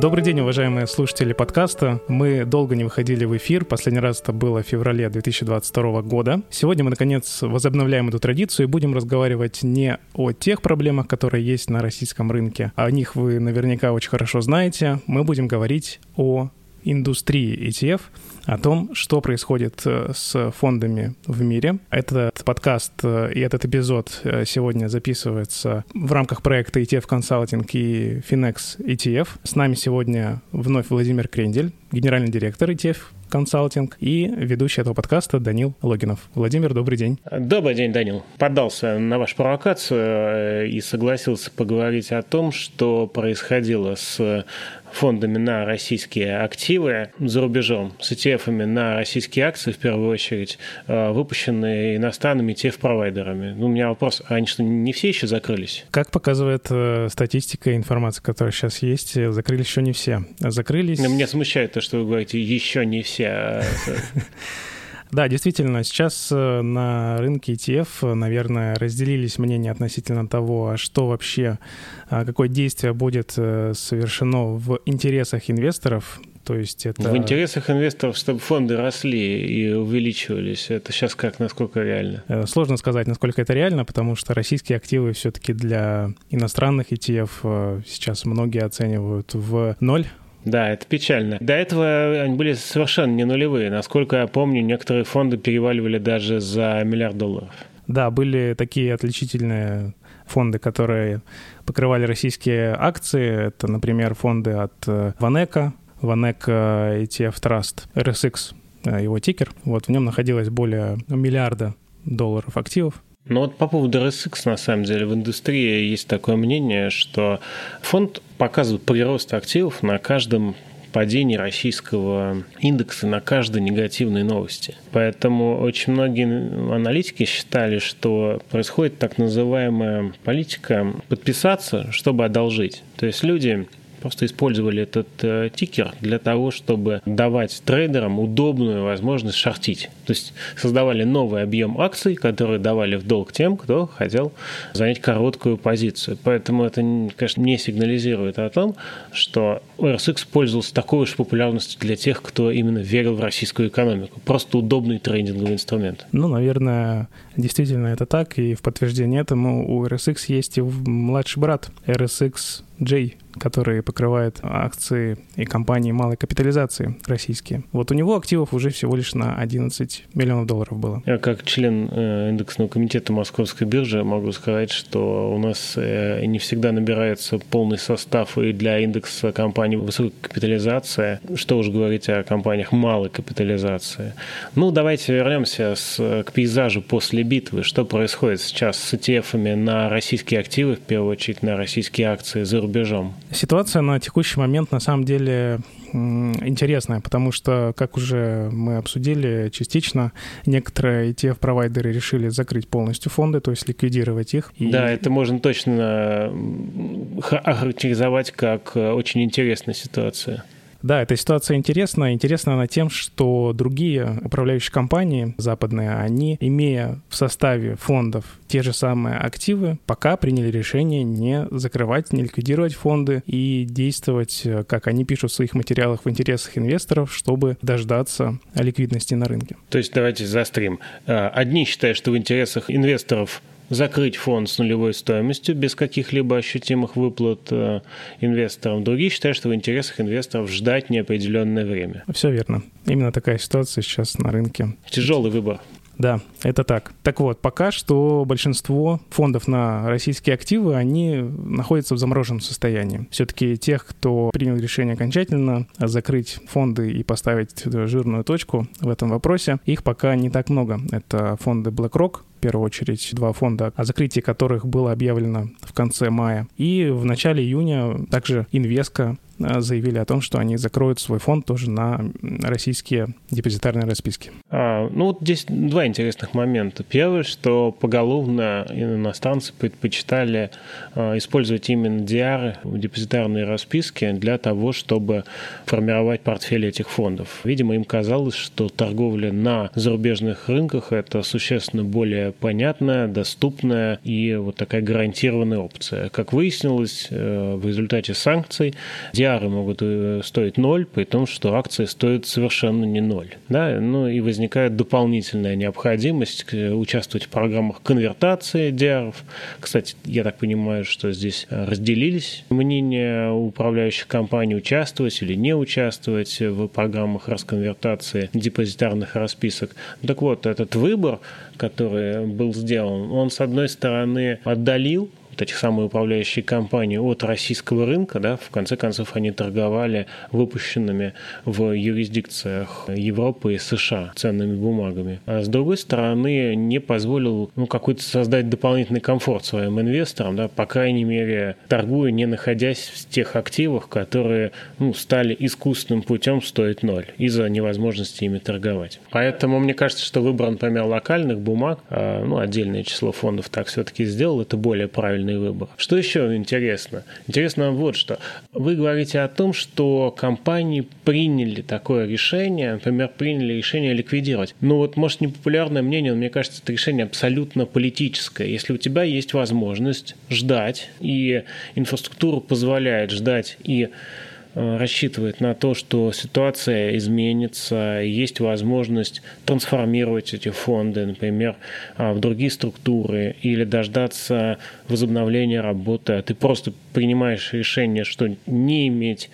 Добрый день, уважаемые слушатели подкаста. Мы долго не выходили в эфир. Последний раз это было в феврале 2022 года. Сегодня мы, наконец, возобновляем эту традицию и будем разговаривать не о тех проблемах, которые есть на российском рынке. О них вы наверняка очень хорошо знаете. Мы будем говорить о индустрии ETF, о том, что происходит э, с фондами в мире. Этот подкаст э, и этот эпизод э, сегодня записывается в рамках проекта ETF Consulting и Finex ETF. С нами сегодня вновь Владимир Крендель, генеральный директор ETF консалтинг и ведущий этого подкаста Данил Логинов. Владимир, добрый день. Добрый день, Данил. Поддался на вашу провокацию и согласился поговорить о том, что происходило с фондами на российские активы за рубежом, с ETF на российские акции, в первую очередь, э, выпущенные иностранными ETF-провайдерами. Ну, у меня вопрос, а они что, не все еще закрылись? Как показывает э, статистика и информация, которая сейчас есть, э, закрылись еще не все. Закрылись... Но меня смущает то, что вы говорите, еще не все. Да, действительно, сейчас э, на рынке ETF, наверное, разделились мнения относительно того, а что вообще, а, какое действие будет э, совершено в интересах инвесторов. То есть это... В интересах инвесторов, чтобы фонды росли и увеличивались. Это сейчас как, насколько реально? Э, сложно сказать, насколько это реально, потому что российские активы все-таки для иностранных ETF сейчас многие оценивают в ноль да, это печально. До этого они были совершенно не нулевые. Насколько я помню, некоторые фонды переваливали даже за миллиард долларов. Да, были такие отличительные фонды, которые покрывали российские акции. Это, например, фонды от э, Ванека, Ванека ETF Trust, RSX, э, его тикер. Вот в нем находилось более миллиарда долларов активов. Ну вот по поводу RSX, на самом деле, в индустрии есть такое мнение, что фонд показывает прирост активов на каждом падении российского индекса на каждой негативной новости. Поэтому очень многие аналитики считали, что происходит так называемая политика подписаться, чтобы одолжить. То есть люди просто использовали этот э, тикер для того, чтобы давать трейдерам удобную возможность шортить. То есть создавали новый объем акций, которые давали в долг тем, кто хотел занять короткую позицию. Поэтому это, конечно, не сигнализирует о том, что RSX пользовался такой уж популярностью для тех, кто именно верил в российскую экономику. Просто удобный трейдинговый инструмент. Ну, наверное, действительно это так. И в подтверждение этому у RSX есть и младший брат RSX J, который покрывает акции и компании малой капитализации российские. Вот у него активов уже всего лишь на 11 миллионов долларов было. Я как член э, индексного комитета Московской биржи могу сказать, что у нас э, не всегда набирается полный состав и для индекса компаний высокой капитализации, что уж говорить о компаниях малой капитализации. Ну, давайте вернемся с, к пейзажу после битвы. Что происходит сейчас с ETF на российские активы, в первую очередь на российские акции за рубежом? Ситуация на текущий момент на самом деле интересная, потому что, как уже мы обсудили частично, некоторые ETF-провайдеры решили закрыть полностью фонды, то есть ликвидировать их. И... Да, это можно точно охарактеризовать как э, очень интересная ситуация. Да, эта ситуация интересна. Интересна она тем, что другие управляющие компании западные, они, имея в составе фондов те же самые активы, пока приняли решение не закрывать, не ликвидировать фонды и действовать, как они пишут в своих материалах, в интересах инвесторов, чтобы дождаться ликвидности на рынке. То есть давайте заострим. Э, одни считают, что в интересах инвесторов закрыть фонд с нулевой стоимостью без каких-либо ощутимых выплат э, инвесторам. Другие считают, что в интересах инвесторов ждать неопределенное время. Все верно. Именно такая ситуация сейчас на рынке. Тяжелый выбор. Да, это так. Так вот, пока что большинство фондов на российские активы, они находятся в замороженном состоянии. Все-таки тех, кто принял решение окончательно закрыть фонды и поставить жирную точку в этом вопросе, их пока не так много. Это фонды BlackRock, в первую очередь два фонда, о закрытии которых было объявлено в конце мая. И в начале июня также Инвеска Э, заявили о том, что они закроют свой фонд тоже на российские депозитарные расписки. А, ну вот здесь два интересных момента. Первый, что поголовно иностранцы предпочитали а, использовать именно DR, депозитарные расписки, для того, чтобы формировать портфель этих фондов. Видимо, им казалось, что торговля на зарубежных рынках это существенно более понятная, доступная и вот такая гарантированная опция. Как выяснилось, в результате санкций диары могут стоить ноль, при том, что акции стоят совершенно не ноль. Да? Ну и возникает дополнительная необходимость участвовать в программах конвертации диаров. Кстати, я так понимаю, что здесь разделились мнения управляющих компаний участвовать или не участвовать в программах расконвертации депозитарных расписок. Так вот, этот выбор, который был сделан, он, с одной стороны, отдалил вот этих самых управляющие компании от российского рынка, да, в конце концов они торговали выпущенными в юрисдикциях Европы и США ценными бумагами. А с другой стороны, не позволил ну, какой-то создать дополнительный комфорт своим инвесторам, да, по крайней мере, торгуя, не находясь в тех активах, которые ну, стали искусственным путем стоить ноль из-за невозможности ими торговать. Поэтому мне кажется, что выбор, например, локальных бумаг, а, ну, отдельное число фондов так все-таки сделал, это более правильный правильный выбор. Что еще интересно? Интересно вот что. Вы говорите о том, что компании приняли такое решение, например, приняли решение ликвидировать. Ну вот, может, непопулярное мнение, но мне кажется, это решение абсолютно политическое. Если у тебя есть возможность ждать, и инфраструктура позволяет ждать и рассчитывает на то, что ситуация изменится, есть возможность трансформировать эти фонды, например, а, в другие структуры или дождаться возобновления работы, а ты просто принимаешь решение, что не иметь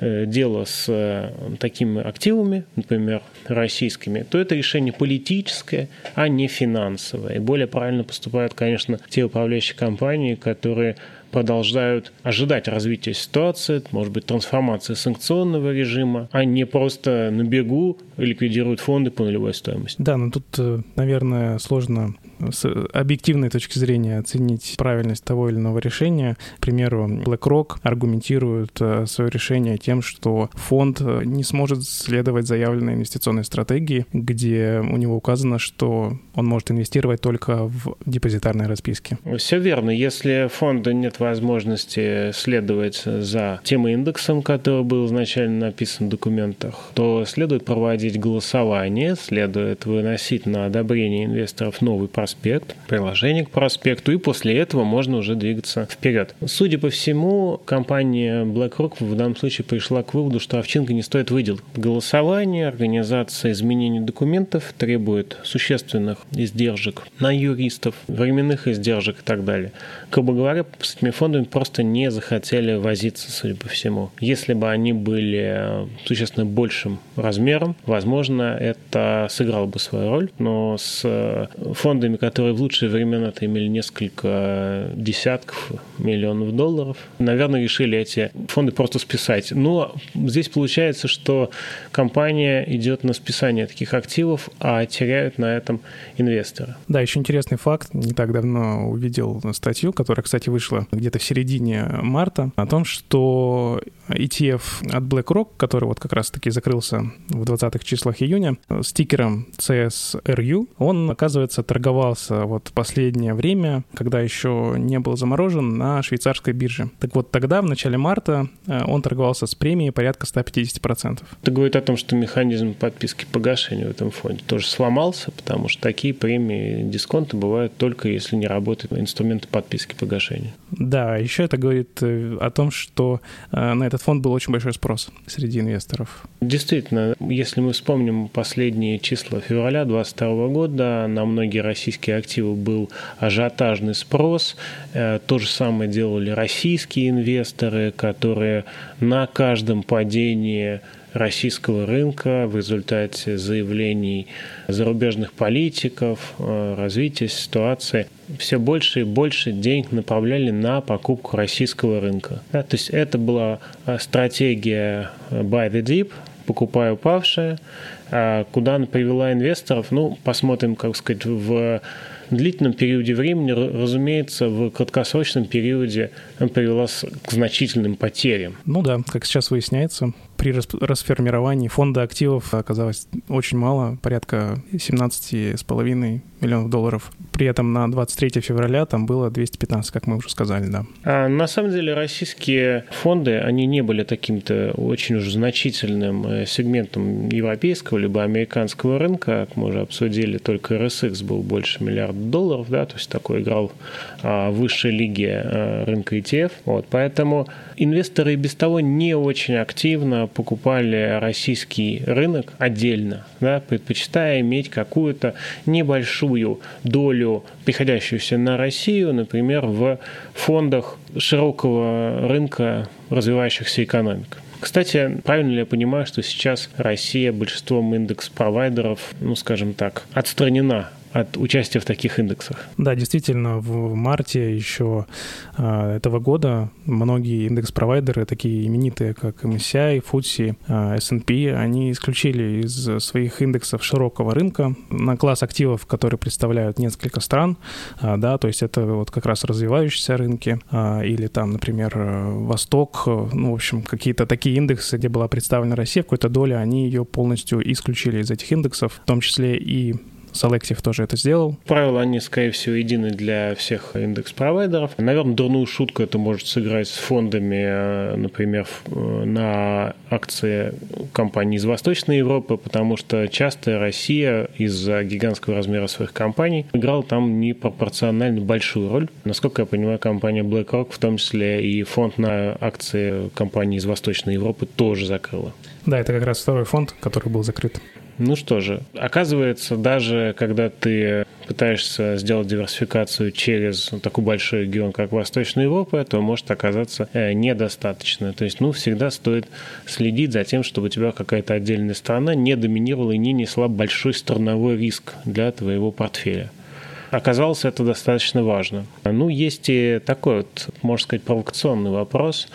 э, дело с э, такими активами, например, российскими, то это решение политическое, а не финансовое. И более правильно поступают, конечно, те управляющие компании, которые продолжают ожидать развития ситуации, может быть, трансформации санкционного режима, а не просто на бегу ликвидируют фонды по нулевой стоимости. Да, но тут, э, наверное, сложно с объективной точки зрения оценить правильность того или иного решения. К примеру, BlackRock аргументирует э, свое решение тем, что фонд э, не сможет следовать заявленной инвестиционной стратегии, где у него указано, что он может инвестировать только в депозитарные расписки. Все верно. Если фонда нет возможности следовать за тем индексом, который был изначально написан в документах, то следует проводить голосование, следует выносить на одобрение инвесторов новый проспект, приложение к проспекту, и после этого можно уже двигаться вперед. Судя по всему, компания BlackRock в данном случае пришла к выводу, что овчинка не стоит выдел. Голосование, организация изменений документов требует существенных издержек на юристов, временных издержек и так далее. Как бы говоря, с этими фондами просто не захотели возиться, судя по всему. Если бы они были существенно большим размером, возможно, это сыграло бы свою роль, но с фондами фондами, которые в лучшие времена имели несколько десятков миллионов долларов, наверное, решили эти фонды просто списать. Но здесь получается, что компания идет на списание таких активов, а теряют на этом инвесторы. Да, еще интересный факт. Не так давно увидел статью, которая, кстати, вышла где-то в середине марта, о том, что ETF от BlackRock, который вот как раз-таки закрылся в 20-х числах июня, с тикером CSRU, он, оказывается, торговался вот последнее время, когда еще не был заморожен на швейцарской бирже. Так вот, тогда, в начале марта, э, он торговался с премией порядка 150%. Это говорит о том, что механизм подписки погашения в этом фонде тоже сломался, потому что такие премии дисконты бывают только если не работают инструменты подписки погашения. Да, еще это говорит э, о том, что э, на этот фонд был очень большой спрос среди инвесторов. Действительно, если мы вспомним последние числа февраля 2022 года, на многие российские активы был ажиотажный спрос. Э, то же самое делали российские инвесторы, которые на каждом падении российского рынка в результате заявлений зарубежных политиков, э, развития ситуации, все больше и больше денег направляли на покупку российского рынка. Да, то есть это была э, стратегия buy the deep, покупая упавшее, куда она привела инвесторов, ну, посмотрим, как сказать, в длительном периоде времени, разумеется, в краткосрочном периоде она привела к значительным потерям. Ну да, как сейчас выясняется, при расформировании фонда активов оказалось очень мало, порядка 17,5 миллионов долларов При этом на 23 февраля там было 215, как мы уже сказали, да. А на самом деле российские фонды, они не были таким-то очень уж значительным э, сегментом европейского либо американского рынка, как мы уже обсудили, только RSX был больше миллиарда долларов, да, то есть такой играл а, в высшей лиге а, рынка ETF. Вот, поэтому инвесторы и без того не очень активно покупали российский рынок отдельно, да, предпочитая иметь какую-то небольшую долю, приходящуюся на Россию, например, в фондах широкого рынка развивающихся экономик. Кстати, правильно ли я понимаю, что сейчас Россия большинством индекс-провайдеров, ну, скажем так, отстранена от участия в таких индексах. Да, действительно, в марте еще э, этого года многие индекс-провайдеры, такие именитые, как MSCI, FTSE, э, S&P, они исключили из своих индексов широкого рынка на класс активов, которые представляют несколько стран, э, да, то есть это вот как раз развивающиеся рынки, или там, например, Восток, ну, в общем, какие-то такие индексы, где была представлена Россия, какой-то доля, они ее полностью исключили из этих индексов, в том числе и Selective тоже это сделал. Правила, они, скорее всего, едины для всех индекс-провайдеров. Наверное, дурную шутку это может сыграть с фондами, э, например, э, на акции компаний из Восточной Европы, потому что часто Россия из-за гигантского размера своих компаний играла там непропорционально большую роль. Насколько я понимаю, компания BlackRock, в том числе и фонд на акции компаний из Восточной Европы, тоже закрыла. Да, это как раз второй фонд, который был закрыт. Ну что же, оказывается, даже когда ты пытаешься сделать диверсификацию через такой большой регион, как Восточная Европа, то может оказаться э, недостаточно. То есть, ну, всегда стоит следить за тем, чтобы у тебя какая-то отдельная страна не доминировала и не несла большой страновой риск для твоего портфеля. Оказалось, это достаточно важно. Ну, есть и такой вот, можно сказать, провокационный вопрос.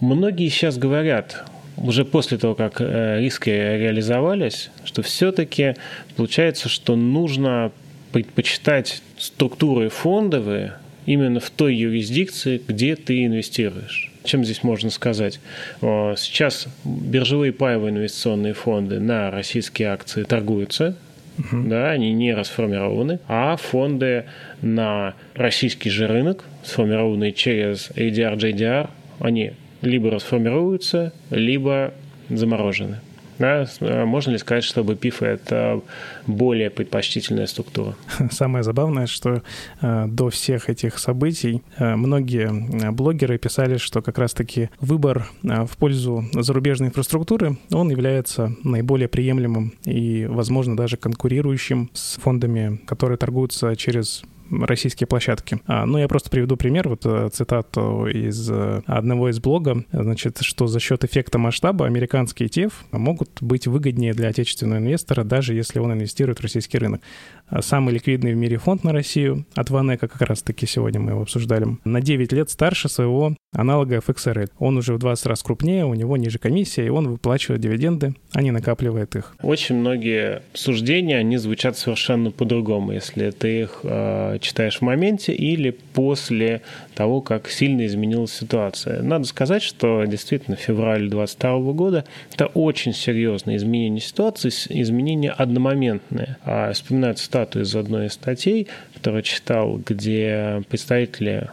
Многие сейчас говорят, уже после того, как э, риски реализовались, что все-таки получается, что нужно предпочитать структуры фондовые именно в той юрисдикции, где ты инвестируешь. Чем здесь можно сказать? Сейчас биржевые паевые инвестиционные фонды на российские акции торгуются, Uh-huh. Да, они не расформированы, а фонды на российский же рынок, сформированные через ADR, JDR, они либо расформируются, либо заморожены. Да, можно ли сказать, что BPIF — это более предпочтительная структура? Самое забавное, что э, до всех этих событий э, многие э, блогеры писали, что как раз-таки выбор э, в пользу зарубежной инфраструктуры, он является наиболее приемлемым и, возможно, даже конкурирующим с фондами, которые торгуются через российские площадки. А, ну, я просто приведу пример, вот э, цитату из э, одного из блога, значит, что за счет эффекта масштаба американские ETF могут быть выгоднее для отечественного инвестора, даже если он инвестирует в российский рынок. А самый ликвидный в мире фонд на Россию от Ванека, как раз-таки сегодня мы его обсуждали, на 9 лет старше своего аналога FXRL. Он уже в 20 раз крупнее, у него ниже комиссия, и он выплачивает дивиденды, а не накапливает их. Очень многие суждения, они звучат совершенно по-другому, если ты их э, читаешь в моменте или после того, как сильно изменилась ситуация. Надо сказать, что действительно февраль 2022 года это очень серьезное изменение ситуации, изменение одномоментное. А вспоминаю цитату из одной из статей, которую читал, где представители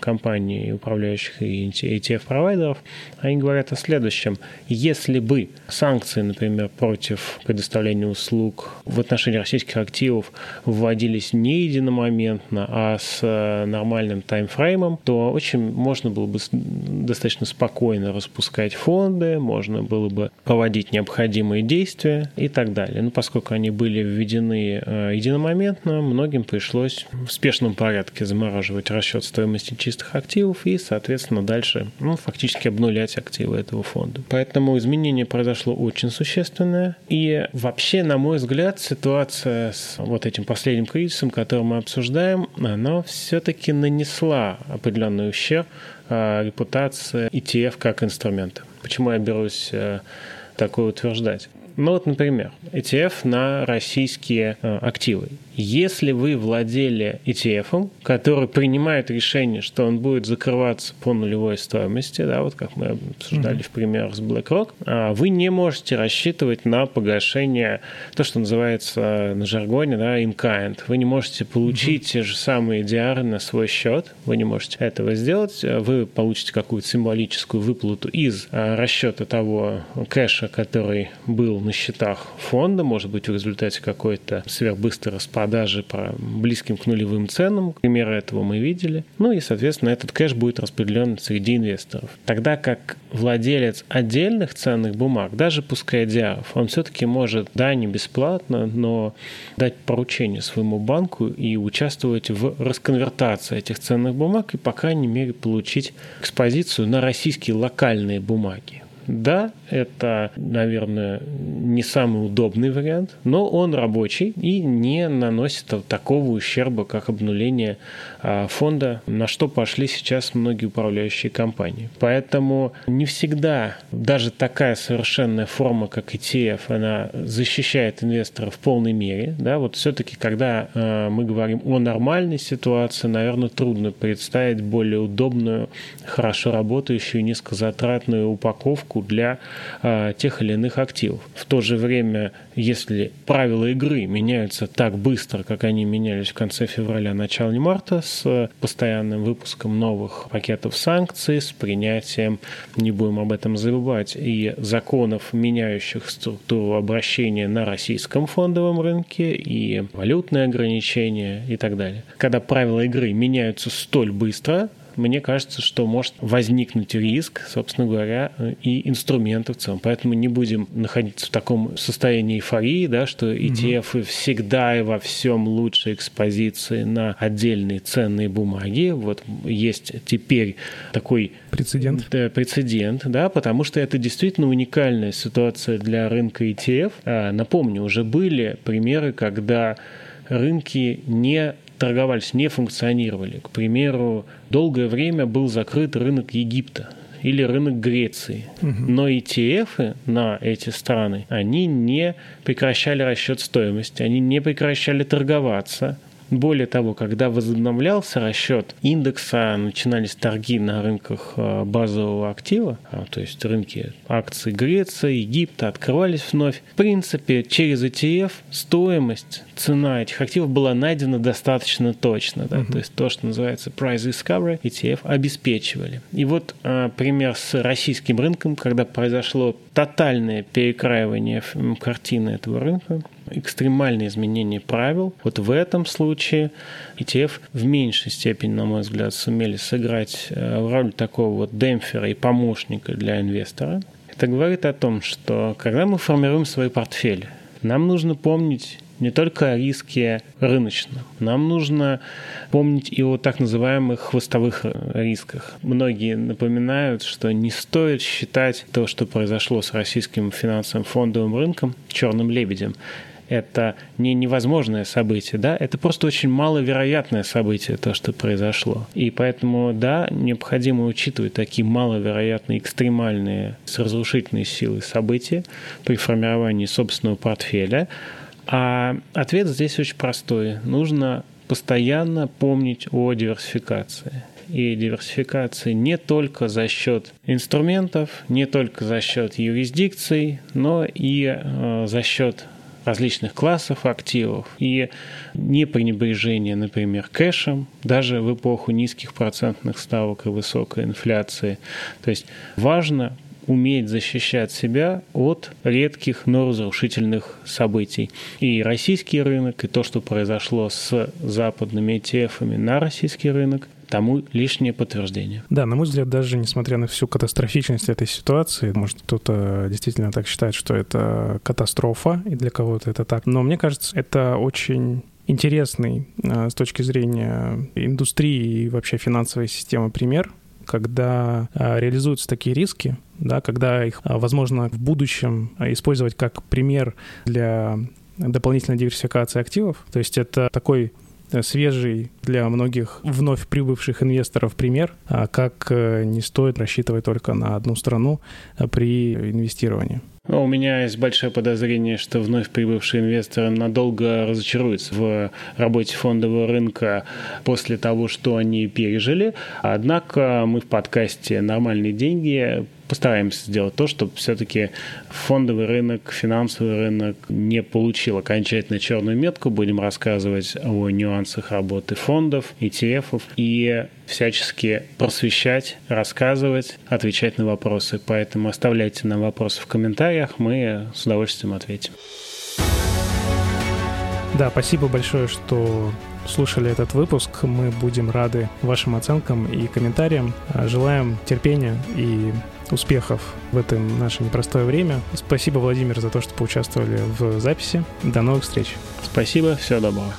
компаний, управляющих и ETF-провайдеров, они говорят о следующем. Если бы санкции, например, против предоставления услуг в отношении российских активов вводились не единомоментно, а с э, нормальным таймфреймом, то очень можно было бы достаточно спокойно распускать фонды, можно было бы проводить необходимые действия и так далее. Но поскольку они были введены э, единомоментно, многим пришлось в спешном порядке замораживать расчет стоимости чистых активов и, соответственно, дальше ну, фактически обнулять активы этого фонда. Поэтому изменение произошло очень существенное. И вообще, на мой взгляд, ситуация с вот этим последним кризисом, который мы обсуждаем, она все-таки нанесла определенный ущерб а, репутации ETF как инструмента. Почему я берусь э, такое утверждать? Ну вот, например, ETF на российские э, активы. Если вы владели ETF, который принимает решение, что он будет закрываться по нулевой стоимости, да, вот как мы обсуждали mm-hmm. в примерах с BlackRock, а, вы не можете рассчитывать на погашение, то, что называется на жаргоне, да, in kind. Вы не можете получить mm-hmm. те же самые DR на свой счет, вы не можете этого сделать, вы получите какую-то символическую выплату из а, расчета того кэша, который был на счетах фонда, может быть, в результате какой-то сверхбыстрой распродажи продажи по близким к нулевым ценам. Примеры этого мы видели. Ну и, соответственно, этот кэш будет распределен среди инвесторов. Тогда как владелец отдельных ценных бумаг, даже пускай диаров, он все-таки может, да, не бесплатно, но дать поручение своему банку и участвовать в расконвертации этих ценных бумаг и, по крайней мере, получить экспозицию на российские локальные бумаги. Да, это, наверное, не самый удобный вариант, но он рабочий и не наносит такого ущерба, как обнуление а, фонда, на что пошли сейчас многие управляющие компании. Поэтому не всегда даже такая совершенная форма, как ETF, она защищает инвестора в полной мере. Да, вот все-таки, когда а, мы говорим о нормальной ситуации, наверное, трудно представить более удобную, хорошо работающую, низкозатратную упаковку риторику для э, тех или иных активов. В то же время, если правила игры меняются так быстро, как они менялись в конце февраля, начале марта, с постоянным выпуском новых пакетов санкций, с принятием, не будем об этом забывать, и законов, меняющих структуру обращения на российском фондовом рынке, и валютные ограничения и так далее. Когда правила игры меняются столь быстро, мне кажется, что может возникнуть риск, собственно говоря, и инструментов в целом. Поэтому не будем находиться в таком состоянии эйфории, да, что ETF угу. всегда и во всем лучше экспозиции на отдельные ценные бумаги. Вот есть теперь такой прецедент, да, прецедент, да, потому что это действительно уникальная ситуация для рынка ETF. А, напомню, уже были примеры, когда рынки не торговались, не функционировали. К примеру, долгое время был закрыт рынок Египта или рынок Греции. Угу. Но ETF на эти страны, они не прекращали расчет стоимости, они не прекращали торговаться, более того, когда возобновлялся расчет индекса, начинались торги на рынках э, базового актива, а, то есть рынки акций Греции, Египта открывались вновь. В принципе, через ETF стоимость, цена этих активов была найдена достаточно точно. Да? Uh-huh. То есть то, что называется price discovery, ETF обеспечивали. И вот а, пример с российским рынком, когда произошло тотальное перекраивание картины этого рынка, экстремальные изменения правил. Вот в этом случае ETF в меньшей степени, на мой взгляд, сумели сыграть э, роль такого вот демпфера и помощника для инвестора. Это говорит о том, что когда мы формируем свои портфели, нам нужно помнить не только о риске рыночном. Нам нужно помнить и о так называемых хвостовых рисках. Многие напоминают, что не стоит считать то, что произошло с российским финансовым фондовым рынком, черным лебедем это не невозможное событие, да, это просто очень маловероятное событие, то, что произошло. И поэтому, да, необходимо учитывать такие маловероятные, экстремальные, с разрушительной силой события при формировании собственного портфеля. А ответ здесь очень простой. Нужно постоянно помнить о диверсификации и диверсификации не только за счет инструментов, не только за счет юрисдикций, но и э, за счет различных классов активов и не пренебрежение, например, кэшем, даже в эпоху низких процентных ставок и высокой инфляции. То есть важно уметь защищать себя от редких, но разрушительных событий. И российский рынок, и то, что произошло с западными ETF на российский рынок, тому лишнее подтверждение. Да, на мой взгляд, даже несмотря на всю катастрофичность этой ситуации, может, кто-то действительно так считает, что это катастрофа, и для кого-то это так. Но мне кажется, это очень интересный э, с точки зрения индустрии и вообще финансовой системы пример, когда э, реализуются такие риски, да, когда их э, возможно в будущем использовать как пример для дополнительной диверсификации активов. То есть это такой свежий для многих вновь прибывших инвесторов пример, а как э, не стоит рассчитывать только на одну страну э, при инвестировании. У меня есть большое подозрение, что вновь прибывшие инвесторы надолго разочаруются в работе фондового рынка после того, что они пережили. Однако мы в подкасте «Нормальные деньги» постараемся сделать то, чтобы все-таки фондовый рынок, финансовый рынок не получил окончательно черную метку. Будем рассказывать о нюансах работы фондов, ETF и всячески просвещать, рассказывать, отвечать на вопросы. Поэтому оставляйте нам вопросы в комментариях, мы с удовольствием ответим. Да, спасибо большое, что слушали этот выпуск. Мы будем рады вашим оценкам и комментариям. Желаем терпения и успехов в это наше непростое время. Спасибо, Владимир, за то, что поучаствовали в записи. До новых встреч. Спасибо, всего доброго.